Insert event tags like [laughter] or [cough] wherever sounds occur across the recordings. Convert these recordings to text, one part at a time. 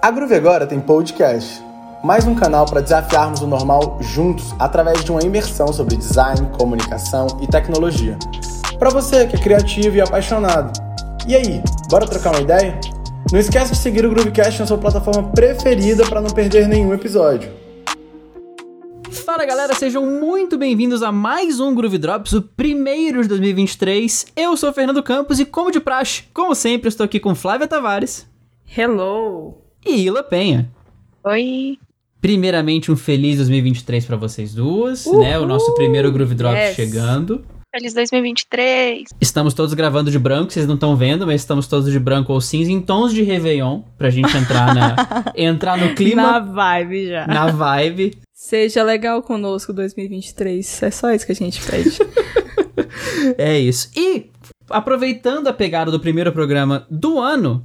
A Groove agora tem podcast, mais um canal para desafiarmos o normal juntos através de uma imersão sobre design, comunicação e tecnologia. Para você que é criativo e apaixonado. E aí, bora trocar uma ideia? Não esquece de seguir o Groovecast na sua plataforma preferida para não perder nenhum episódio. Fala galera, sejam muito bem-vindos a mais um Groove Drops, o primeiro de 2023. Eu sou o Fernando Campos e, como de praxe, como sempre, estou aqui com Flávia Tavares. Hello! E Ila Penha. Oi. Primeiramente, um feliz 2023 para vocês duas, Uhul. né? O nosso primeiro Groove Drop yes. chegando. Feliz 2023. Estamos todos gravando de branco, vocês não estão vendo, mas estamos todos de branco ou cinza em tons de Réveillon, pra gente entrar na [laughs] entrar no clima. Na vibe já. Na vibe. Seja legal conosco 2023. É só isso que a gente pede. [laughs] é isso. E aproveitando a pegada do primeiro programa do ano,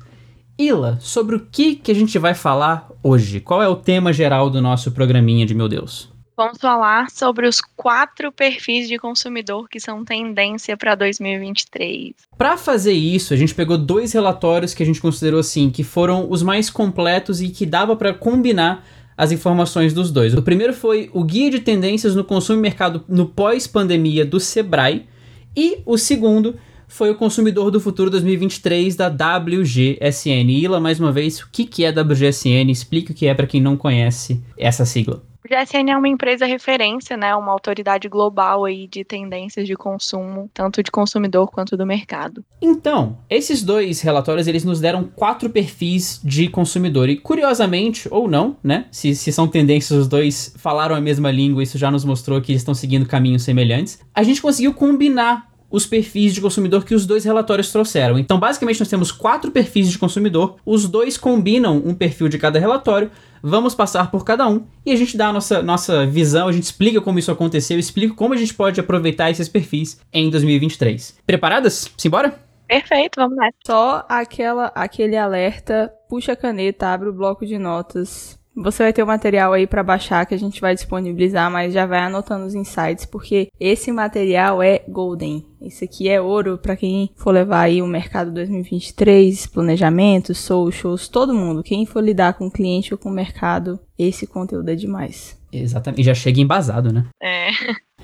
Ila, sobre o que, que a gente vai falar hoje? Qual é o tema geral do nosso programinha de Meu Deus? Vamos falar sobre os quatro perfis de consumidor que são tendência para 2023. Para fazer isso, a gente pegou dois relatórios que a gente considerou assim que foram os mais completos e que dava para combinar as informações dos dois. O primeiro foi o Guia de Tendências no Consumo e Mercado no Pós-Pandemia do Sebrae e o segundo foi o consumidor do futuro 2023 da WGSN. Ila, mais uma vez, o que, que é WGSN? Explique o que é para quem não conhece essa sigla. GSN é uma empresa referência, né, uma autoridade global aí de tendências de consumo, tanto de consumidor quanto do mercado. Então, esses dois relatórios, eles nos deram quatro perfis de consumidor e curiosamente, ou não, né, se, se são tendências, os dois falaram a mesma língua, isso já nos mostrou que eles estão seguindo caminhos semelhantes, a gente conseguiu combinar os perfis de consumidor que os dois relatórios trouxeram. Então, basicamente, nós temos quatro perfis de consumidor, os dois combinam um perfil de cada relatório, vamos passar por cada um e a gente dá a nossa, nossa visão, a gente explica como isso aconteceu, explica como a gente pode aproveitar esses perfis em 2023. Preparadas? Simbora? Perfeito, vamos lá. Só aquela, aquele alerta, puxa a caneta, abre o bloco de notas, você vai ter o material aí para baixar que a gente vai disponibilizar, mas já vai anotando os insights, porque esse material é golden. Esse aqui é ouro para quem for levar aí o mercado 2023, planejamento, socials, todo mundo. Quem for lidar com o cliente ou com o mercado, esse conteúdo é demais. Exatamente. E já chega embasado, né? É.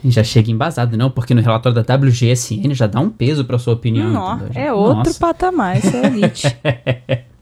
Já chega embasado, não, porque no relatório da WGSN já dá um peso para sua opinião. Não, é outro Nossa. patamar, isso é elite. [laughs]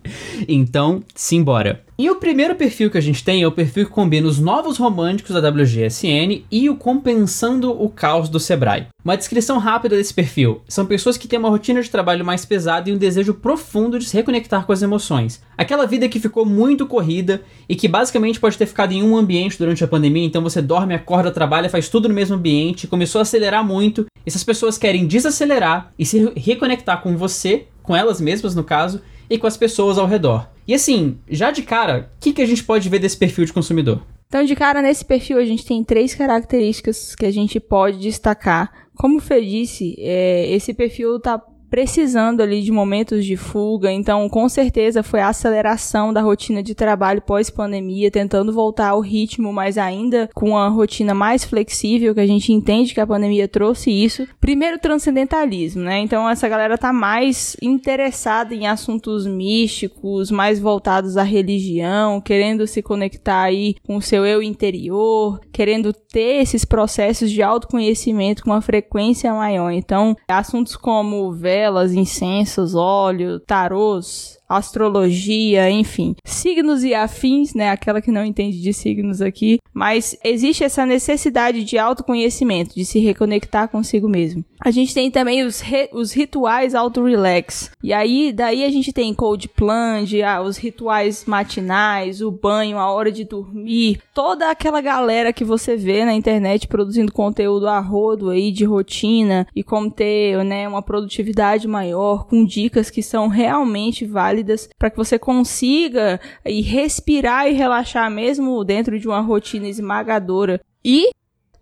então, simbora. E o primeiro perfil que a gente tem é o perfil que combina os novos românticos da WGSN e o compensando o caos do Sebrae. Uma descrição rápida desse perfil: são pessoas que têm uma rotina de trabalho mais pesada e um desejo profundo de se reconectar com as emoções. Aquela vida que ficou muito corrida e que basicamente pode ter ficado em um ambiente durante a pandemia, então você dorme, acorda, trabalha, faz tudo no mesmo ambiente, começou a acelerar muito. Essas pessoas querem desacelerar e se reconectar com você, com elas mesmas no caso, e com as pessoas ao redor. E assim, já de cara, o que, que a gente pode ver desse perfil de consumidor? Então, de cara, nesse perfil a gente tem três características que a gente pode destacar. Como o Fê disse, é, esse perfil está precisando ali de momentos de fuga, então com certeza foi a aceleração da rotina de trabalho pós-pandemia, tentando voltar ao ritmo, mas ainda com uma rotina mais flexível, que a gente entende que a pandemia trouxe isso. Primeiro, transcendentalismo, né? Então essa galera tá mais interessada em assuntos místicos, mais voltados à religião, querendo se conectar aí com o seu eu interior, querendo ter esses processos de autoconhecimento com uma frequência maior. Então, assuntos como velas, incensos, óleo, tarôs, astrologia, enfim, signos e afins, né? Aquela que não entende de signos aqui, mas existe essa necessidade de autoconhecimento, de se reconectar consigo mesmo. A gente tem também os, os rituais auto-relax. E aí, daí a gente tem cold plunge, ah, os rituais matinais, o banho, a hora de dormir, toda aquela galera que você vê na internet produzindo conteúdo a rodo aí de rotina e como ter, né, uma produtividade maior com dicas que são realmente válidas válidas para que você consiga e respirar e relaxar mesmo dentro de uma rotina esmagadora. E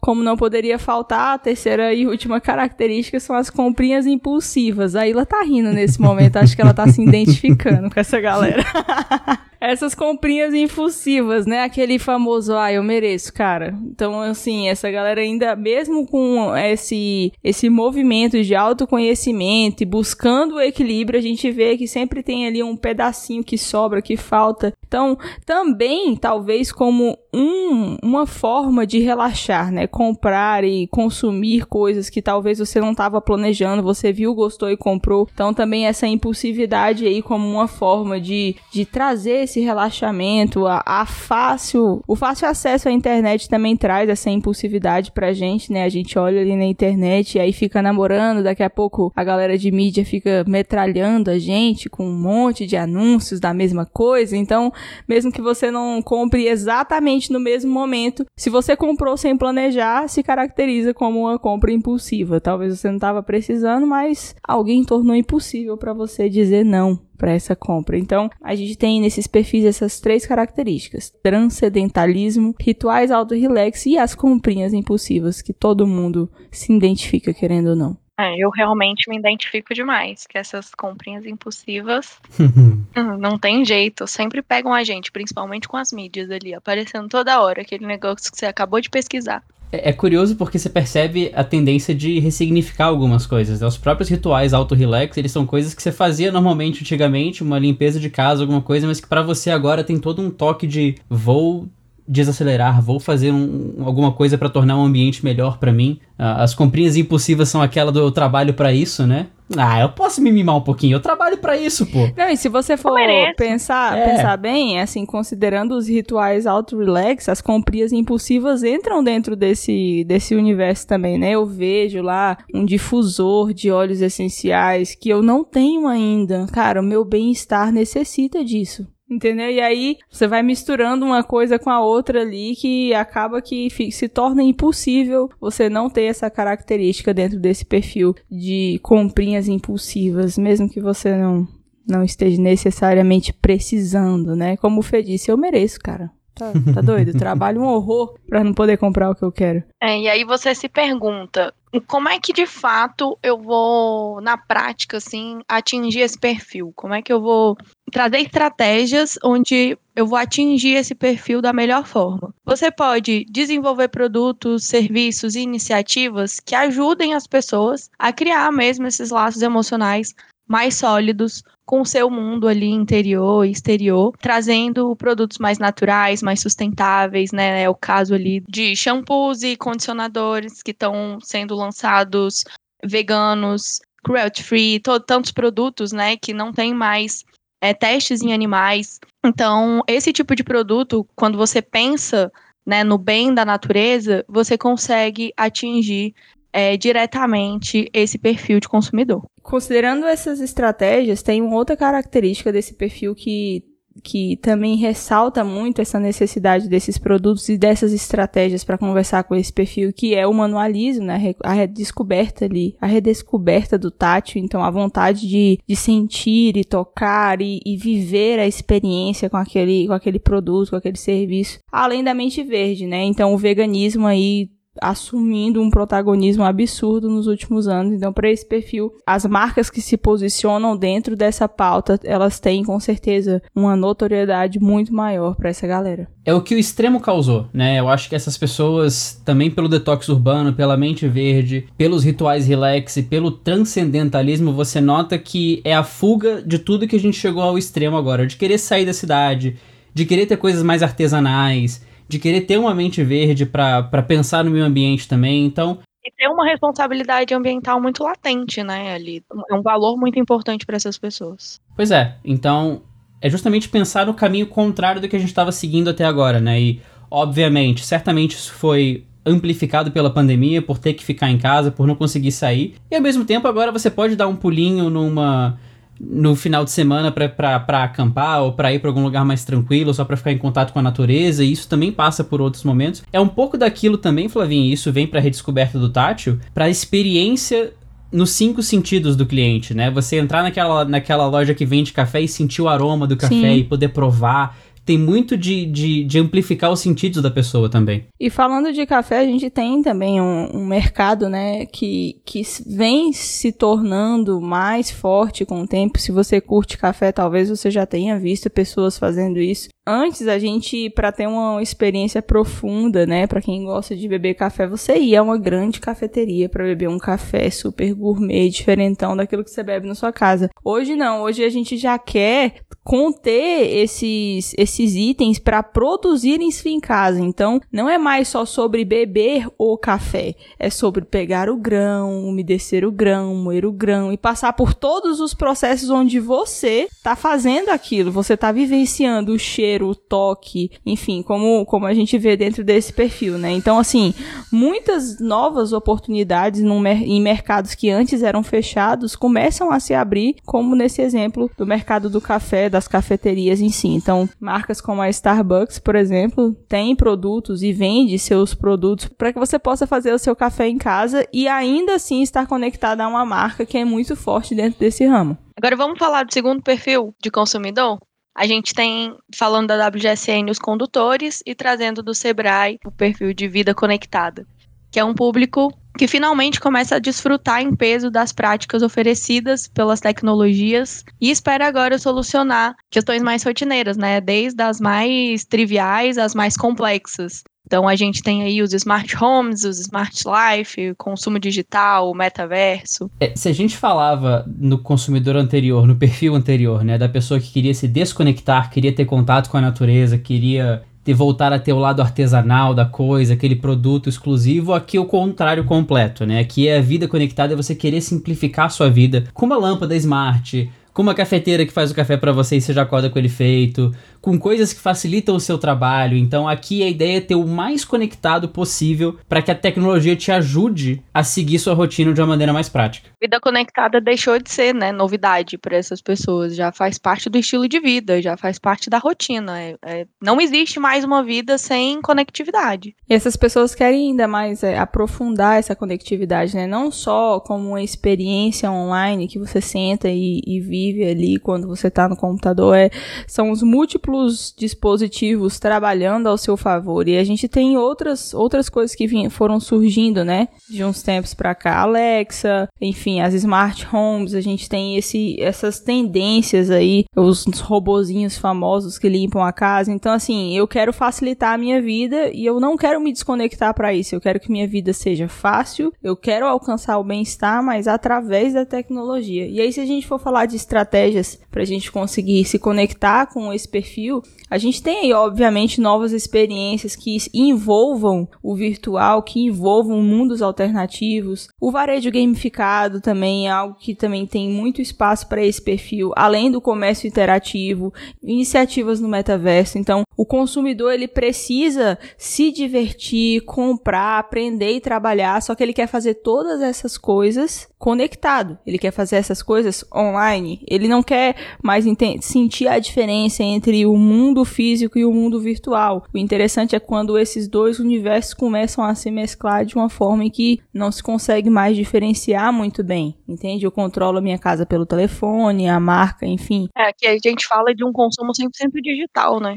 como não poderia faltar, a terceira e última característica são as comprinhas impulsivas. A Ila tá rindo nesse momento, acho que ela tá se identificando com essa galera. [laughs] essas comprinhas impulsivas, né? Aquele famoso, ah, eu mereço, cara. Então, assim, essa galera ainda, mesmo com esse, esse movimento de autoconhecimento e buscando o equilíbrio, a gente vê que sempre tem ali um pedacinho que sobra, que falta. Então, também, talvez como um, uma forma de relaxar, né? Comprar e consumir coisas que talvez você não estava planejando, você viu, gostou e comprou. Então, também essa impulsividade aí como uma forma de, de trazer esse relaxamento, a, a fácil, o fácil acesso à internet também traz essa impulsividade pra gente, né? A gente olha ali na internet e aí fica namorando, daqui a pouco a galera de mídia fica metralhando a gente com um monte de anúncios da mesma coisa. Então, mesmo que você não compre exatamente no mesmo momento, se você comprou sem planejar, se caracteriza como uma compra impulsiva. Talvez você não estava precisando, mas alguém tornou impossível para você dizer não para essa compra. Então, a gente tem nesses perfis essas três características: transcendentalismo, rituais auto-relax e as comprinhas impulsivas que todo mundo se identifica querendo ou não. É, eu realmente me identifico demais, que essas comprinhas impulsivas [laughs] hum, não tem jeito, sempre pegam a gente, principalmente com as mídias ali, aparecendo toda hora, aquele negócio que você acabou de pesquisar. É, é curioso porque você percebe a tendência de ressignificar algumas coisas. Né? Os próprios rituais auto-relax, eles são coisas que você fazia normalmente antigamente, uma limpeza de casa, alguma coisa, mas que para você agora tem todo um toque de vou desacelerar, vou fazer um, alguma coisa para tornar o um ambiente melhor para mim. Uh, as comprinhas impulsivas são aquela do eu trabalho para isso, né? Ah, eu posso me mimar um pouquinho, eu trabalho para isso, pô. Não, e se você for pensar, é. pensar bem, assim, considerando os rituais auto-relax, as comprinhas impulsivas entram dentro desse, desse universo também, né? Eu vejo lá um difusor de óleos essenciais que eu não tenho ainda. Cara, o meu bem-estar necessita disso. Entendeu? E aí você vai misturando uma coisa com a outra ali que acaba que se torna impossível você não ter essa característica dentro desse perfil de comprinhas impulsivas, mesmo que você não não esteja necessariamente precisando, né? Como o Fê disse, eu mereço, cara. Tá, tá doido? Trabalho um horror pra não poder comprar o que eu quero. É, e aí você se pergunta, como é que de fato eu vou, na prática, assim, atingir esse perfil? Como é que eu vou trazer estratégias onde eu vou atingir esse perfil da melhor forma? Você pode desenvolver produtos, serviços e iniciativas que ajudem as pessoas a criar mesmo esses laços emocionais mais sólidos com o seu mundo ali interior e exterior, trazendo produtos mais naturais, mais sustentáveis, né? É o caso ali de shampoos e condicionadores que estão sendo lançados veganos, cruelty free, tantos produtos, né, que não tem mais é, testes em animais. Então, esse tipo de produto, quando você pensa né, no bem da natureza, você consegue atingir é, diretamente esse perfil de consumidor. Considerando essas estratégias, tem uma outra característica desse perfil que que também ressalta muito essa necessidade desses produtos e dessas estratégias para conversar com esse perfil, que é o manualismo, né? A redescoberta ali, a redescoberta do tátil, então a vontade de, de sentir e tocar e, e viver a experiência com aquele, com aquele produto, com aquele serviço, além da mente verde, né? Então o veganismo aí assumindo um protagonismo absurdo nos últimos anos. Então, para esse perfil, as marcas que se posicionam dentro dessa pauta, elas têm com certeza uma notoriedade muito maior para essa galera. É o que o extremo causou, né? Eu acho que essas pessoas, também pelo detox urbano, pela mente verde, pelos rituais relax e pelo transcendentalismo, você nota que é a fuga de tudo que a gente chegou ao extremo agora, de querer sair da cidade, de querer ter coisas mais artesanais, de querer ter uma mente verde para pensar no meio ambiente também. Então, e ter uma responsabilidade ambiental muito latente, né, ali. É um valor muito importante para essas pessoas. Pois é. Então, é justamente pensar no caminho contrário do que a gente estava seguindo até agora, né? E, obviamente, certamente isso foi amplificado pela pandemia, por ter que ficar em casa, por não conseguir sair. E ao mesmo tempo, agora você pode dar um pulinho numa no final de semana para acampar ou para ir para algum lugar mais tranquilo, só para ficar em contato com a natureza, e isso também passa por outros momentos. É um pouco daquilo também, Flavinho, e isso vem para a redescoberta do tátil, para a experiência nos cinco sentidos do cliente, né? Você entrar naquela, naquela loja que vende café e sentir o aroma do café Sim. e poder provar tem muito de, de, de, amplificar os sentidos da pessoa também. E falando de café, a gente tem também um, um, mercado, né, que, que vem se tornando mais forte com o tempo. Se você curte café, talvez você já tenha visto pessoas fazendo isso. Antes, a gente, para ter uma experiência profunda, né, para quem gosta de beber café, você ia a uma grande cafeteria para beber um café super gourmet, diferentão daquilo que você bebe na sua casa. Hoje não, hoje a gente já quer conter esses, esses itens para produzir isso em casa. Então, não é mais só sobre beber o café, é sobre pegar o grão, umedecer o grão, moer o grão e passar por todos os processos onde você está fazendo aquilo, você está vivenciando o cheiro, o toque, enfim, como, como a gente vê dentro desse perfil, né? Então, assim, muitas novas oportunidades no, em mercados que antes eram fechados começam a se abrir, como nesse exemplo do mercado do café, da das cafeterias em si. Então, marcas como a Starbucks, por exemplo, tem produtos e vende seus produtos para que você possa fazer o seu café em casa e ainda assim estar conectada a uma marca que é muito forte dentro desse ramo. Agora vamos falar do segundo perfil de consumidor? A gente tem, falando da WGSN, os condutores e trazendo do Sebrae o perfil de vida conectada, que é um público que finalmente começa a desfrutar em peso das práticas oferecidas pelas tecnologias e espera agora solucionar questões mais rotineiras, né? Desde as mais triviais às mais complexas. Então a gente tem aí os smart homes, os smart life, consumo digital, o metaverso. É, se a gente falava no consumidor anterior, no perfil anterior, né, da pessoa que queria se desconectar, queria ter contato com a natureza, queria de voltar a ter o lado artesanal da coisa, aquele produto exclusivo, aqui é o contrário completo, né? Aqui é a vida conectada, é você querer simplificar a sua vida com uma lâmpada smart, com uma cafeteira que faz o café para você e você já acorda com ele feito, com coisas que facilitam o seu trabalho. Então aqui a ideia é ter o mais conectado possível para que a tecnologia te ajude a seguir sua rotina de uma maneira mais prática. Vida conectada deixou de ser, né, novidade para essas pessoas, já faz parte do estilo de vida, já faz parte da rotina. É, é, não existe mais uma vida sem conectividade. E essas pessoas querem ainda mais é, aprofundar essa conectividade, né? Não só como uma experiência online que você senta e, e vive ali quando você está no computador, é, são os múltiplos dispositivos trabalhando ao seu favor. E a gente tem outras, outras coisas que vim, foram surgindo, né? De uns tempos para cá. Alexa, enfim, as smart homes, a gente tem esse, essas tendências aí, os robozinhos famosos que limpam a casa. Então, assim, eu quero facilitar a minha vida e eu não quero me desconectar para isso. Eu quero que minha vida seja fácil, eu quero alcançar o bem-estar, mas através da tecnologia. E aí, se a gente for falar de estratégias para a gente conseguir se conectar com esse perfil a gente tem aí, obviamente, novas experiências que envolvam o virtual, que envolvam mundos alternativos. O varejo gamificado também é algo que também tem muito espaço para esse perfil, além do comércio interativo, iniciativas no metaverso. Então, o consumidor ele precisa se divertir, comprar, aprender e trabalhar, só que ele quer fazer todas essas coisas conectado. Ele quer fazer essas coisas online. Ele não quer mais sentir a diferença entre o mundo físico e o mundo virtual. O interessante é quando esses dois universos começam a se mesclar de uma forma em que não se consegue mais diferenciar muito bem. Entende? Eu controlo a minha casa pelo telefone, a marca, enfim. É, que a gente fala de um consumo 100% digital, né?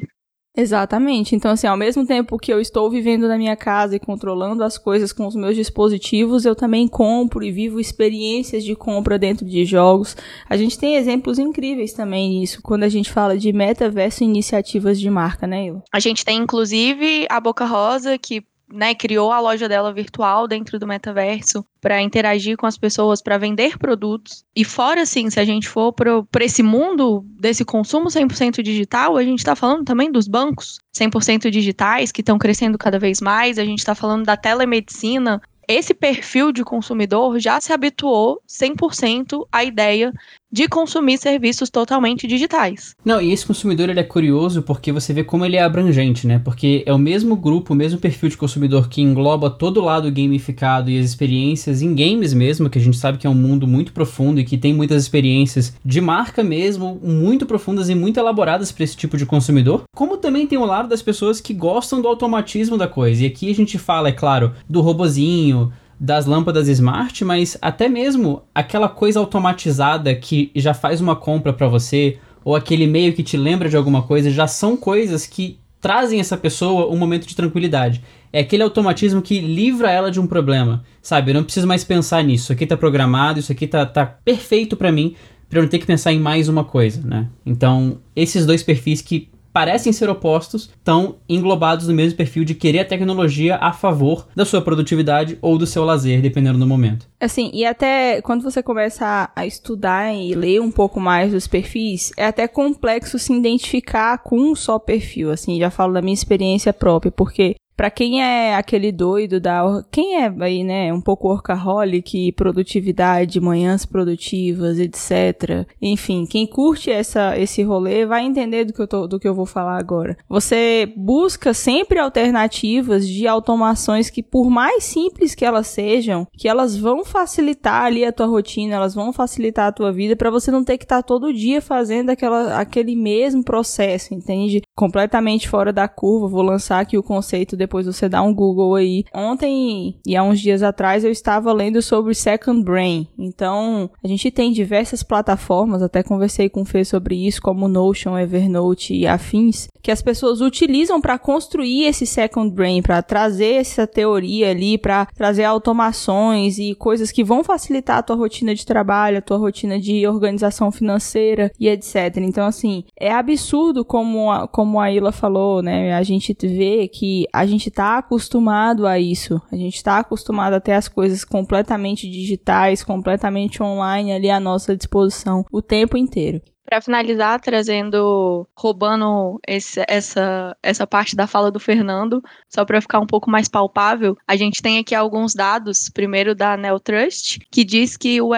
Exatamente. Então, assim, ao mesmo tempo que eu estou vivendo na minha casa e controlando as coisas com os meus dispositivos, eu também compro e vivo experiências de compra dentro de jogos. A gente tem exemplos incríveis também nisso, quando a gente fala de metaverso e iniciativas de marca, né, Ila? A gente tem, inclusive, a Boca Rosa, que né, criou a loja dela virtual dentro do metaverso para interagir com as pessoas, para vender produtos. E fora, assim, se a gente for para esse mundo desse consumo 100% digital, a gente está falando também dos bancos 100% digitais que estão crescendo cada vez mais, a gente está falando da telemedicina. Esse perfil de consumidor já se habituou 100% à ideia de consumir serviços totalmente digitais. Não, e esse consumidor ele é curioso porque você vê como ele é abrangente, né? Porque é o mesmo grupo, o mesmo perfil de consumidor que engloba todo o lado gamificado e as experiências em games mesmo, que a gente sabe que é um mundo muito profundo e que tem muitas experiências de marca mesmo, muito profundas e muito elaboradas para esse tipo de consumidor. Como também tem o lado das pessoas que gostam do automatismo da coisa. E aqui a gente fala, é claro, do robozinho, das lâmpadas smart, mas até mesmo aquela coisa automatizada que já faz uma compra para você, ou aquele e-mail que te lembra de alguma coisa, já são coisas que trazem essa pessoa um momento de tranquilidade. É aquele automatismo que livra ela de um problema, sabe? Eu não preciso mais pensar nisso. Isso aqui tá programado, isso aqui tá, tá perfeito para mim, para eu não ter que pensar em mais uma coisa, né? Então, esses dois perfis que parecem ser opostos estão englobados no mesmo perfil de querer a tecnologia a favor da sua produtividade ou do seu lazer, dependendo do momento. Assim, e até quando você começa a, estudar e ler um pouco mais dos perfis, é até complexo se identificar com um só perfil, assim, já falo da minha experiência própria, porque para quem é aquele doido da. Quem é aí, né? Um pouco workaholic, produtividade, manhãs produtivas, etc. Enfim, quem curte essa, esse rolê vai entender do que, eu tô, do que eu vou falar agora. Você busca sempre alternativas de automações que, por mais simples que elas sejam, que elas vão facilitar ali a tua rotina, elas vão facilitar a tua vida para você não ter que estar tá todo dia fazendo aquela, aquele mesmo processo, entende? Completamente fora da curva. Vou lançar aqui o conceito depois você dá um Google aí. Ontem e há uns dias atrás eu estava lendo sobre Second Brain. Então, a gente tem diversas plataformas, até conversei com o Fê sobre isso, como Notion, Evernote e afins, que as pessoas utilizam para construir esse Second Brain, para trazer essa teoria ali, para trazer automações e coisas que vão facilitar a tua rotina de trabalho, a tua rotina de organização financeira e etc. Então, assim, é absurdo como a, como a Ila falou, né? A gente vê que a gente está acostumado a isso. A gente está acostumado a ter as coisas completamente digitais, completamente online ali à nossa disposição o tempo inteiro. Para finalizar, trazendo, roubando esse, essa, essa parte da fala do Fernando, só para ficar um pouco mais palpável, a gente tem aqui alguns dados, primeiro da Neotrust, que diz que o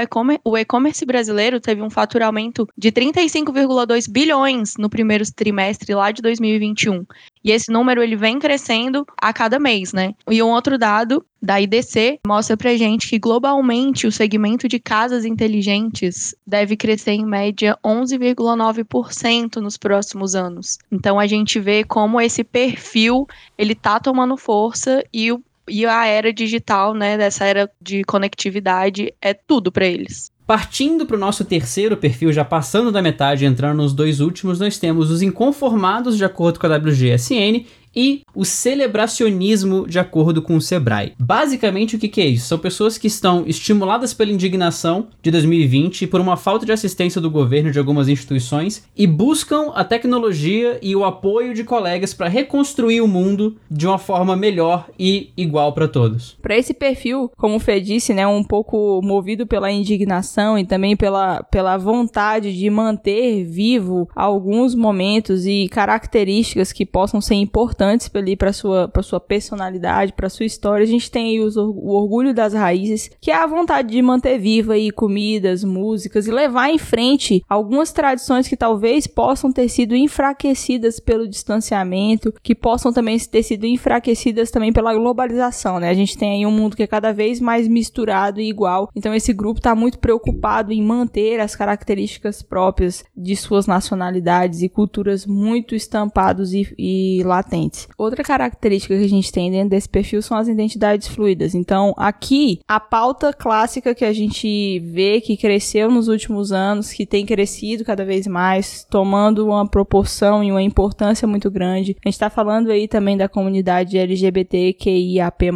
e-commerce brasileiro teve um faturamento de 35,2 bilhões no primeiro trimestre lá de 2021. E esse número ele vem crescendo a cada mês, né? E um outro dado da IDC mostra pra gente que globalmente o segmento de casas inteligentes deve crescer em média 11,9% nos próximos anos. Então a gente vê como esse perfil ele tá tomando força e o e a era digital, né, dessa era de conectividade é tudo para eles. Partindo para o nosso terceiro perfil, já passando da metade entrando nos dois últimos, nós temos os inconformados de acordo com a WGSN e o celebracionismo de acordo com o Sebrae. Basicamente, o que, que, é isso? São pessoas que estão estimuladas pela indignação de 2020 e por uma falta de assistência do governo de algumas instituições e buscam a tecnologia e o apoio de colegas para reconstruir o mundo de uma forma melhor e igual para todos. Para esse perfil, como o Fê disse, né, um pouco movido pela indignação e também pela, pela vontade de manter vivo alguns momentos e características que possam ser importantes importantes ali para sua para sua personalidade, para sua história. A gente tem aí os, o orgulho das raízes, que é a vontade de manter viva aí comidas, músicas e levar em frente algumas tradições que talvez possam ter sido enfraquecidas pelo distanciamento, que possam também ter sido enfraquecidas também pela globalização, né? A gente tem aí um mundo que é cada vez mais misturado e igual. Então esse grupo está muito preocupado em manter as características próprias de suas nacionalidades e culturas muito estampados e, e latentes. Outra característica que a gente tem dentro desse perfil são as identidades fluidas. Então, aqui, a pauta clássica que a gente vê que cresceu nos últimos anos, que tem crescido cada vez mais, tomando uma proporção e uma importância muito grande. A gente está falando aí também da comunidade LGBTQIAP+.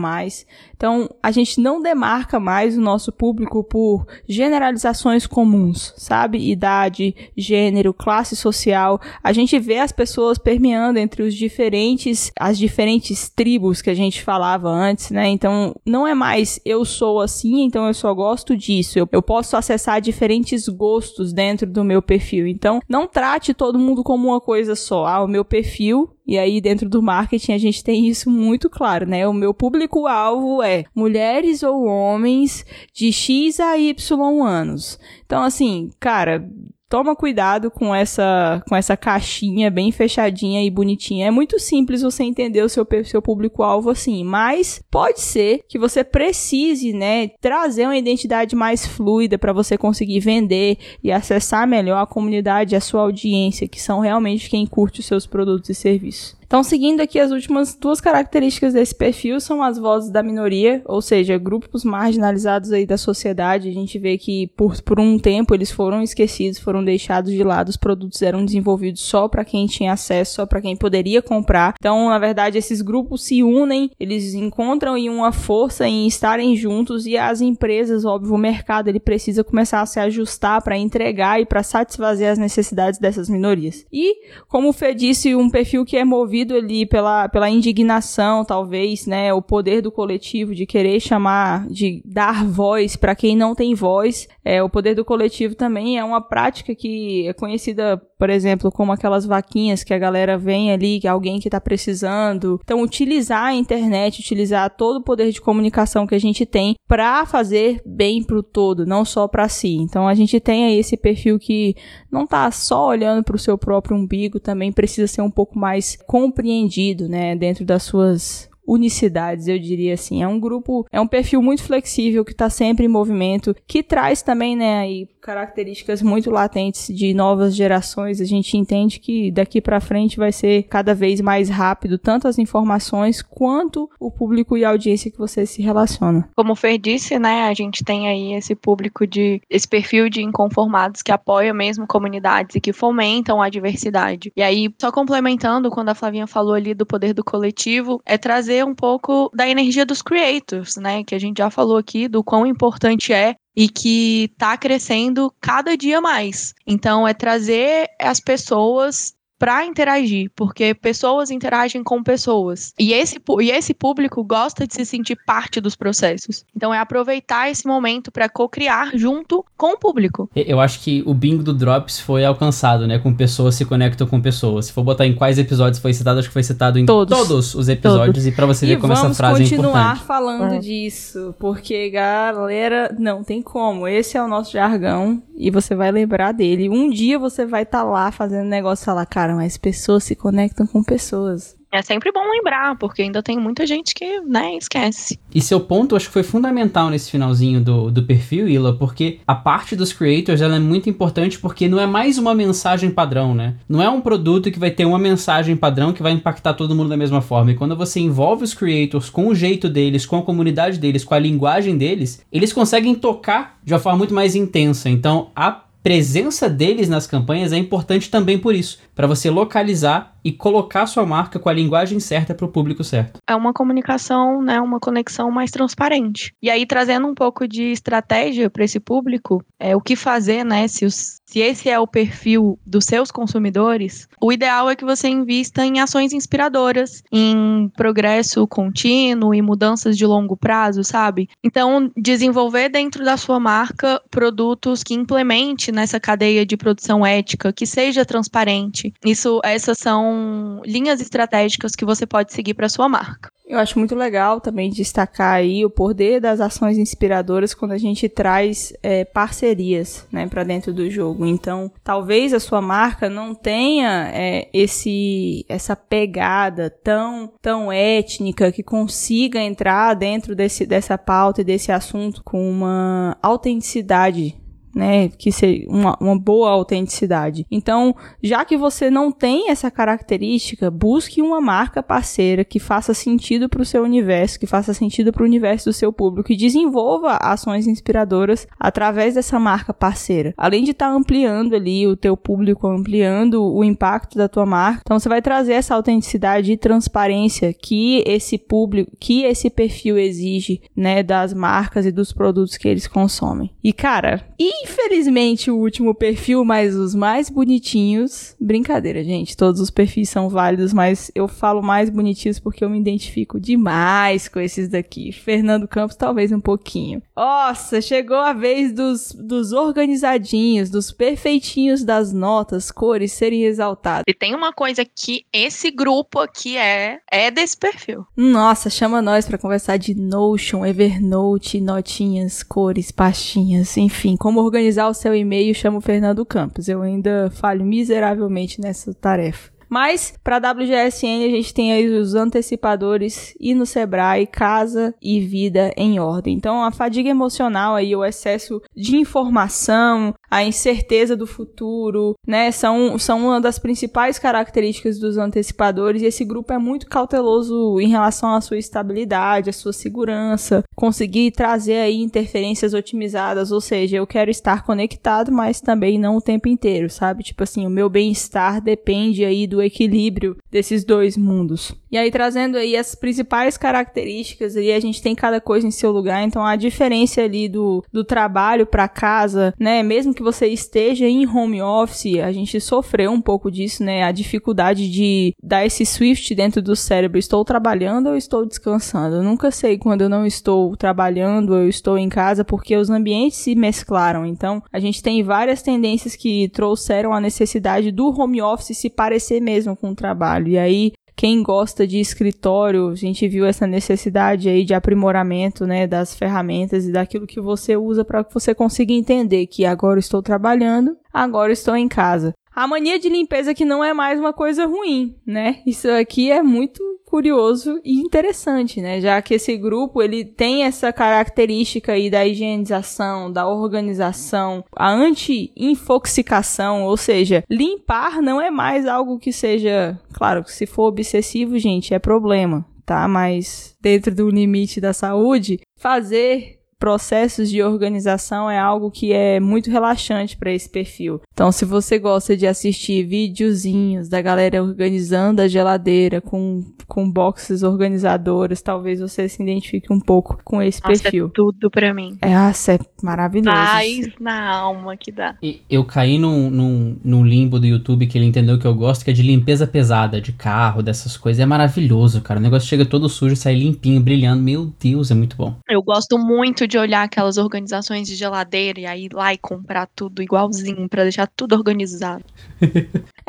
Então, a gente não demarca mais o nosso público por generalizações comuns, sabe? Idade, gênero, classe social. A gente vê as pessoas permeando entre os diferentes, as diferentes tribos que a gente falava antes, né? Então, não é mais eu sou assim, então eu só gosto disso. Eu, eu posso acessar diferentes gostos dentro do meu perfil. Então, não trate todo mundo como uma coisa só. Ah, o meu perfil e aí, dentro do marketing, a gente tem isso muito claro, né? O meu público-alvo é mulheres ou homens de X a Y anos. Então, assim, cara, toma cuidado com essa com essa caixinha bem fechadinha e bonitinha. É muito simples você entender o seu, seu público-alvo assim, mas pode ser que você precise, né, trazer uma identidade mais fluida para você conseguir vender e acessar melhor a comunidade a sua audiência, que são realmente quem curte os seus produtos e serviços. Então, seguindo aqui as últimas duas características desse perfil são as vozes da minoria, ou seja, grupos marginalizados aí da sociedade. A gente vê que por, por um tempo eles foram esquecidos, foram deixados de lado, os produtos eram desenvolvidos só para quem tinha acesso, só para quem poderia comprar. Então, na verdade, esses grupos se unem, eles encontram em uma força em estarem juntos e as empresas, óbvio, o mercado ele precisa começar a se ajustar para entregar e para satisfazer as necessidades dessas minorias. E, como o Fê disse, um perfil que é movido ali pela, pela indignação, talvez, né, o poder do coletivo de querer chamar, de dar voz para quem não tem voz. É, o poder do coletivo também é uma prática que é conhecida, por exemplo, como aquelas vaquinhas que a galera vem ali, que alguém que está precisando. Então, utilizar a internet, utilizar todo o poder de comunicação que a gente tem para fazer bem pro todo, não só para si. Então, a gente tem aí esse perfil que não tá só olhando para o seu próprio umbigo, também precisa ser um pouco mais compreendido, né, dentro das suas unicidades, eu diria assim. É um grupo, é um perfil muito flexível que está sempre em movimento, que traz também, né, aí características muito latentes de novas gerações. A gente entende que daqui para frente vai ser cada vez mais rápido tanto as informações quanto o público e a audiência que você se relaciona. Como o Fer disse, né, a gente tem aí esse público de esse perfil de inconformados que apoia mesmo comunidades e que fomentam a diversidade. E aí, só complementando quando a Flavinha falou ali do poder do coletivo, é trazer um pouco da energia dos creators, né, que a gente já falou aqui do quão importante é e que está crescendo cada dia mais. Então, é trazer as pessoas para interagir, porque pessoas interagem com pessoas. E esse, e esse público gosta de se sentir parte dos processos. Então é aproveitar esse momento para co-criar junto com o público. Eu acho que o bingo do Drops foi alcançado, né? Com pessoas se conectam com pessoas. Se for botar em quais episódios foi citado, acho que foi citado em todos, todos os episódios. Todos. E para você ver e como essa frase é importante. vamos continuar falando é. disso, porque galera, não tem como. Esse é o nosso jargão e você vai lembrar dele. Um dia você vai estar tá lá fazendo negócio e falar, cara, mas pessoas se conectam com pessoas. É sempre bom lembrar, porque ainda tem muita gente que, né, esquece. E seu ponto, acho que foi fundamental nesse finalzinho do, do perfil, Ila, porque a parte dos creators, ela é muito importante porque não é mais uma mensagem padrão, né? Não é um produto que vai ter uma mensagem padrão que vai impactar todo mundo da mesma forma. E quando você envolve os creators com o jeito deles, com a comunidade deles, com a linguagem deles, eles conseguem tocar de uma forma muito mais intensa. Então, a presença deles nas campanhas é importante também por isso, para você localizar e colocar sua marca com a linguagem certa para o público certo. É uma comunicação, né, uma conexão mais transparente. E aí trazendo um pouco de estratégia para esse público, é o que fazer, né, se os se esse é o perfil dos seus consumidores, o ideal é que você invista em ações inspiradoras, em progresso contínuo e mudanças de longo prazo, sabe? Então, desenvolver dentro da sua marca produtos que implemente nessa cadeia de produção ética, que seja transparente. Isso, essas são linhas estratégicas que você pode seguir para sua marca. Eu acho muito legal também destacar aí o poder das ações inspiradoras quando a gente traz é, parcerias né, para dentro do jogo. Então, talvez a sua marca não tenha é, esse essa pegada tão tão étnica que consiga entrar dentro desse, dessa pauta e desse assunto com uma autenticidade né, que seja uma, uma boa autenticidade. Então, já que você não tem essa característica, busque uma marca parceira que faça sentido para o seu universo, que faça sentido para o universo do seu público e desenvolva ações inspiradoras através dessa marca parceira. Além de estar tá ampliando ali o teu público, ampliando o impacto da tua marca, então você vai trazer essa autenticidade e transparência que esse público, que esse perfil exige, né, das marcas e dos produtos que eles consomem. E cara, e Infelizmente, o último perfil, mas os mais bonitinhos. Brincadeira, gente. Todos os perfis são válidos, mas eu falo mais bonitinhos porque eu me identifico demais com esses daqui. Fernando Campos, talvez um pouquinho. Nossa, chegou a vez dos, dos organizadinhos, dos perfeitinhos das notas, cores serem exaltados. E tem uma coisa que esse grupo aqui é, é desse perfil. Nossa, chama nós para conversar de Notion, Evernote, notinhas, cores, pastinhas, enfim, como organizar o seu e-mail, chama o Fernando Campos. Eu ainda falho miseravelmente nessa tarefa. Mas para WGSN a gente tem aí os antecipadores e no Sebrae casa e vida em ordem. Então a fadiga emocional aí, o excesso de informação, a incerteza do futuro, né, são, são uma das principais características dos antecipadores e esse grupo é muito cauteloso em relação à sua estabilidade, à sua segurança, conseguir trazer aí interferências otimizadas, ou seja, eu quero estar conectado, mas também não o tempo inteiro, sabe? Tipo assim, o meu bem-estar depende aí do equilíbrio desses dois mundos. E aí trazendo aí as principais características, e a gente tem cada coisa em seu lugar, então a diferença ali do, do trabalho para casa, né, mesmo que você esteja em home office, a gente sofreu um pouco disso, né? A dificuldade de dar esse swift dentro do cérebro. Estou trabalhando ou estou descansando? Eu nunca sei quando eu não estou trabalhando eu estou em casa, porque os ambientes se mesclaram. Então, a gente tem várias tendências que trouxeram a necessidade do home office se parecer mesmo com o trabalho. E aí, quem gosta de escritório, a gente viu essa necessidade aí de aprimoramento, né, das ferramentas e daquilo que você usa para que você consiga entender que agora estou trabalhando, agora estou em casa. A mania de limpeza que não é mais uma coisa ruim, né? Isso aqui é muito curioso e interessante, né? Já que esse grupo ele tem essa característica aí da higienização, da organização, a anti-infoxicação, ou seja, limpar não é mais algo que seja, claro, se for obsessivo, gente, é problema, tá? Mas dentro do limite da saúde, fazer processos de organização é algo que é muito relaxante para esse perfil. Então, se você gosta de assistir videozinhos da galera organizando a geladeira com, com boxes organizadoras, talvez você se identifique um pouco com esse Nossa, perfil. É tudo pra mim. É, nossa, é maravilhoso. Paz na alma que dá. E eu caí num, num, num limbo do YouTube que ele entendeu que eu gosto, que é de limpeza pesada, de carro, dessas coisas. É maravilhoso, cara. O negócio chega todo sujo, sai limpinho, brilhando. Meu Deus, é muito bom. Eu gosto muito de olhar aquelas organizações de geladeira e aí ir lá e comprar tudo igualzinho pra deixar tudo organizado.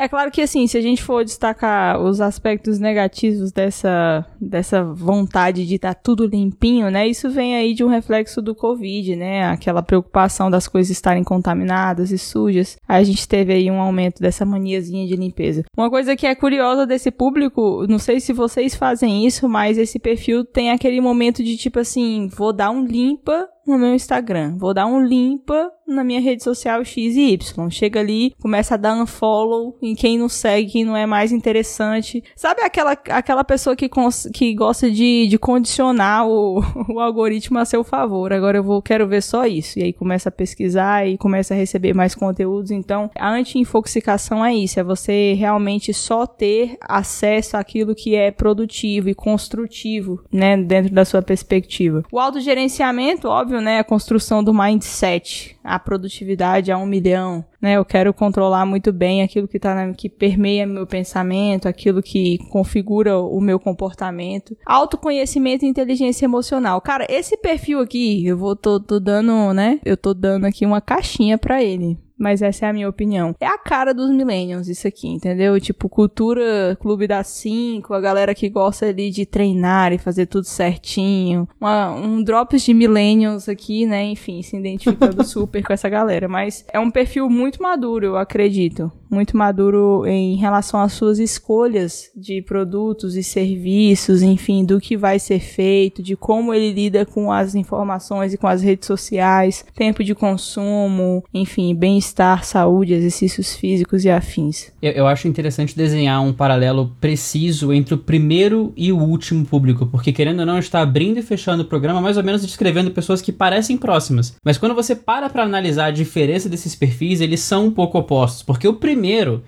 É claro que assim, se a gente for destacar os aspectos negativos dessa, dessa vontade de estar tá tudo limpinho, né? Isso vem aí de um reflexo do Covid, né? Aquela preocupação das coisas estarem contaminadas e sujas. Aí a gente teve aí um aumento dessa maniazinha de limpeza. Uma coisa que é curiosa desse público, não sei se vocês fazem isso, mas esse perfil tem aquele momento de tipo assim, vou dar um limpa no meu Instagram. Vou dar um limpa na minha rede social X e Y. Chega ali, começa a dar um follow em quem não segue, quem não é mais interessante. Sabe aquela, aquela pessoa que, que gosta de, de condicionar o, [laughs] o algoritmo a seu favor? Agora eu vou, quero ver só isso. E aí começa a pesquisar e começa a receber mais conteúdos. Então, a anti-infoxicação é isso, é você realmente só ter acesso àquilo que é produtivo e construtivo, né, dentro da sua perspectiva. O autogerenciamento, óbvio, né, a construção do mindset, a produtividade a um milhão, né? Eu quero controlar muito bem aquilo que tá na, que permeia meu pensamento, aquilo que configura o meu comportamento. Autoconhecimento e inteligência emocional. Cara, esse perfil aqui, eu vou tô, tô dando, né? Eu tô dando aqui uma caixinha para ele mas essa é a minha opinião. É a cara dos millennials isso aqui, entendeu? Tipo, cultura clube das cinco, a galera que gosta ali de treinar e fazer tudo certinho. Uma, um drops de millennials aqui, né? Enfim, se identificando [laughs] super com essa galera. Mas é um perfil muito maduro, eu acredito. Muito maduro em relação às suas escolhas de produtos e serviços, enfim, do que vai ser feito, de como ele lida com as informações e com as redes sociais, tempo de consumo, enfim, bem bem-estar, saúde, exercícios físicos e afins. Eu, eu, acho interessante desenhar um paralelo preciso entre o primeiro e o último público, porque querendo ou não, está abrindo e fechando o programa mais ou menos descrevendo pessoas que parecem próximas. Mas quando você para para analisar a diferença desses perfis, eles são um pouco opostos, porque o primeiro,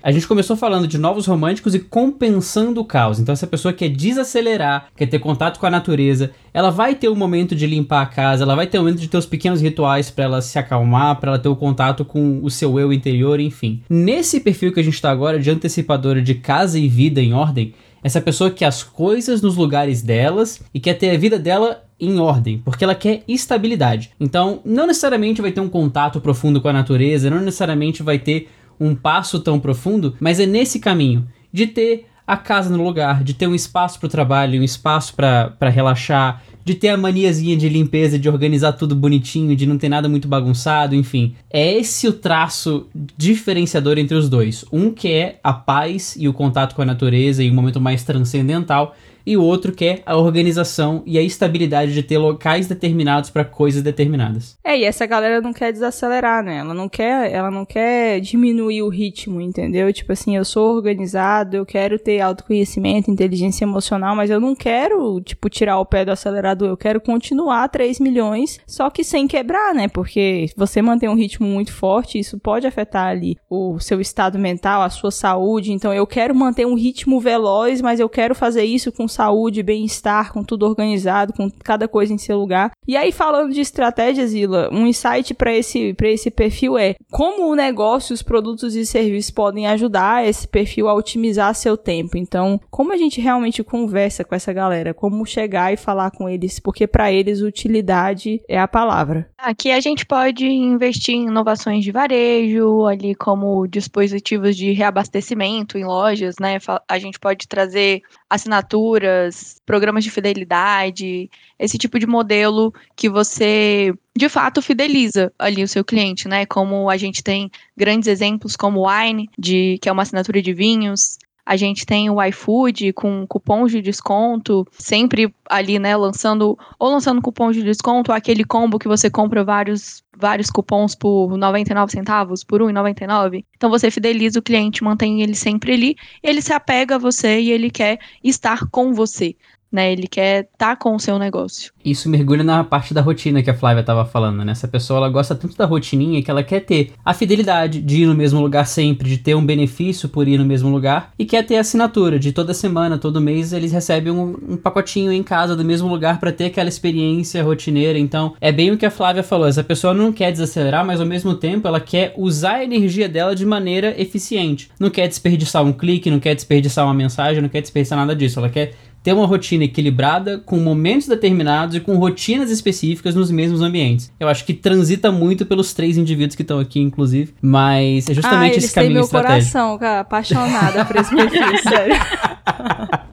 a gente começou falando de novos românticos e compensando o caos. Então essa pessoa quer desacelerar, quer ter contato com a natureza, ela vai ter um momento de limpar a casa, ela vai ter um momento de ter os pequenos rituais para ela se acalmar, para ela ter o contato com o seu eu interior, enfim. Nesse perfil que a gente está agora, de antecipadora de casa e vida em ordem, essa pessoa quer as coisas nos lugares delas e quer ter a vida dela em ordem, porque ela quer estabilidade. Então, não necessariamente vai ter um contato profundo com a natureza, não necessariamente vai ter um passo tão profundo, mas é nesse caminho de ter a casa no lugar, de ter um espaço para o trabalho, um espaço para relaxar, de ter a maniazinha de limpeza, de organizar tudo bonitinho, de não ter nada muito bagunçado, enfim. É esse o traço diferenciador entre os dois. Um que é a paz e o contato com a natureza e um momento mais transcendental, e o outro que é a organização e a estabilidade de ter locais determinados para coisas determinadas. É, e essa galera não quer desacelerar, né? Ela não quer, ela não quer diminuir o ritmo, entendeu? Tipo assim, eu sou organizado, eu quero ter autoconhecimento, inteligência emocional, mas eu não quero, tipo, tirar o pé do acelerador, eu quero continuar 3 milhões, só que sem quebrar, né? Porque você mantém um ritmo muito forte, isso pode afetar ali o seu estado mental, a sua saúde. Então eu quero manter um ritmo veloz, mas eu quero fazer isso com saúde, bem-estar, com tudo organizado, com cada coisa em seu lugar. E aí, falando de estratégias, Ila, um insight para esse, esse perfil é como o negócio, os produtos e serviços podem ajudar esse perfil a otimizar seu tempo. Então, como a gente realmente conversa com essa galera? Como chegar e falar com eles? Porque para eles, utilidade é a palavra. Aqui a gente pode investir em inovações de varejo, ali como dispositivos de reabastecimento em lojas, né? A gente pode trazer assinaturas, programas de fidelidade, esse tipo de modelo que você de fato fideliza ali o seu cliente, né? Como a gente tem grandes exemplos como Wine, de, que é uma assinatura de vinhos, a gente tem o iFood com cupons de desconto, sempre ali, né, lançando ou lançando cupons de desconto, aquele combo que você compra vários vários cupons por 99 centavos, por 1,99. Então você fideliza o cliente, mantém ele sempre ali, ele se apega a você e ele quer estar com você né? Ele quer estar tá com o seu negócio. Isso mergulha na parte da rotina que a Flávia estava falando, né? Essa pessoa ela gosta tanto da rotininha que ela quer ter a fidelidade de ir no mesmo lugar sempre, de ter um benefício por ir no mesmo lugar e quer ter a assinatura de toda semana, todo mês eles recebem um, um pacotinho em casa do mesmo lugar para ter aquela experiência rotineira. Então é bem o que a Flávia falou. Essa pessoa não quer desacelerar, mas ao mesmo tempo ela quer usar a energia dela de maneira eficiente. Não quer desperdiçar um clique, não quer desperdiçar uma mensagem, não quer desperdiçar nada disso. Ela quer ter uma rotina equilibrada, com momentos determinados e com rotinas específicas nos mesmos ambientes. Eu acho que transita muito pelos três indivíduos que estão aqui, inclusive, mas é justamente ah, esse caminho estratégico. meu coração, cara, apaixonada por esse [laughs] perfil, sério.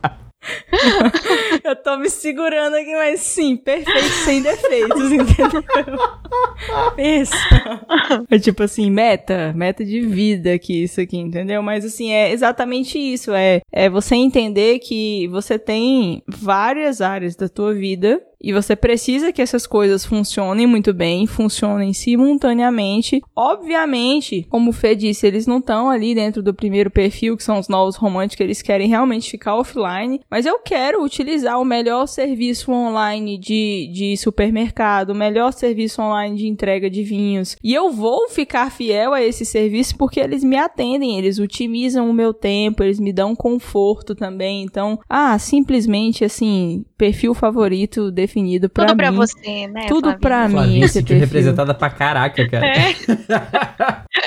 [laughs] eu tô me segurando aqui, mas sim, perfeito, sem defeitos, entendeu? Pensa. É tipo assim, meta, meta de vida aqui, isso aqui, entendeu? Mas assim, é exatamente isso, é, é você entender que você tem várias áreas da tua vida e você precisa que essas coisas funcionem muito bem, funcionem simultaneamente. Obviamente, como o Fê disse, eles não estão ali dentro do primeiro perfil, que são os novos românticos, eles querem realmente ficar offline. Mas eu quero utilizar o melhor serviço online de, de supermercado, o melhor serviço online de entrega de vinhos. E eu vou ficar fiel a esse serviço porque eles me atendem, eles otimizam o meu tempo, eles me dão conforto também. Então, ah, simplesmente assim, perfil favorito definido pra Tudo mim. pra você, né? Tudo Flavinha? pra mim. Flavinha esse se sentiu perfil. representada pra caraca, cara. É.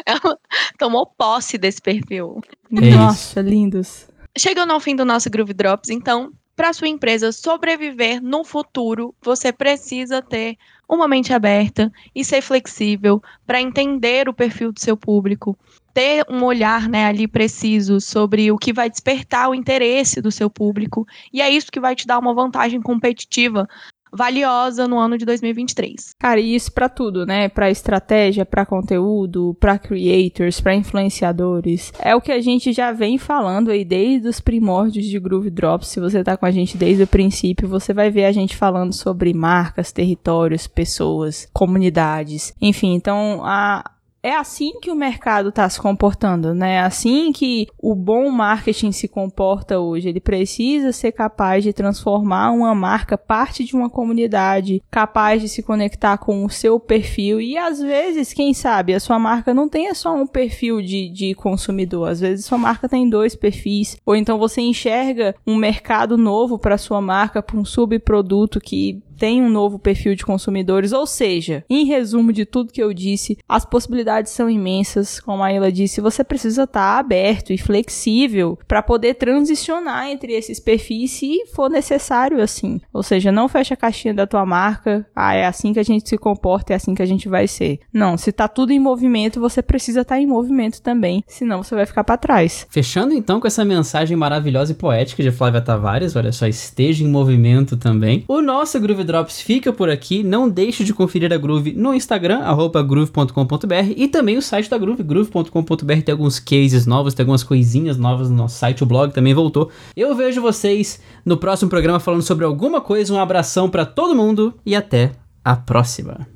Ela [laughs] tomou posse desse perfil. É isso. Nossa, lindos. Chegando ao fim do nosso Groove Drops, então, para sua empresa sobreviver no futuro, você precisa ter uma mente aberta e ser flexível para entender o perfil do seu público, ter um olhar né, ali preciso sobre o que vai despertar o interesse do seu público, e é isso que vai te dar uma vantagem competitiva valiosa no ano de 2023. Cara, e isso pra tudo, né? Pra estratégia, pra conteúdo, pra creators, pra influenciadores. É o que a gente já vem falando aí desde os primórdios de Groove Drops. Se você tá com a gente desde o princípio, você vai ver a gente falando sobre marcas, territórios, pessoas, comunidades. Enfim, então a é assim que o mercado está se comportando, né? É assim que o bom marketing se comporta hoje. Ele precisa ser capaz de transformar uma marca parte de uma comunidade, capaz de se conectar com o seu perfil e às vezes, quem sabe, a sua marca não tenha só um perfil de, de consumidor. Às vezes, sua marca tem dois perfis, ou então você enxerga um mercado novo para sua marca, para um subproduto que tem um novo perfil de consumidores, ou seja, em resumo de tudo que eu disse, as possibilidades são imensas, como a Ila disse, você precisa estar aberto e flexível para poder transicionar entre esses perfis se for necessário assim. Ou seja, não fecha a caixinha da tua marca, ah, é assim que a gente se comporta, é assim que a gente vai ser. Não, se tá tudo em movimento, você precisa estar em movimento também, senão você vai ficar para trás. Fechando então com essa mensagem maravilhosa e poética de Flávia Tavares, olha só, esteja em movimento também. O nosso Groove Drops fica por aqui. Não deixe de conferir a Groove no Instagram, groove.com.br e também o site da Groove, groove.com.br. Tem alguns cases novos, tem algumas coisinhas novas no nosso site, o blog também voltou. Eu vejo vocês no próximo programa falando sobre alguma coisa. Um abração para todo mundo e até a próxima.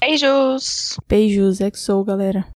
Beijos! Beijos, exo, galera.